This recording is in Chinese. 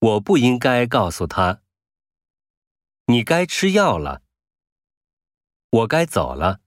我不应该告诉他。你该吃药了。我该走了。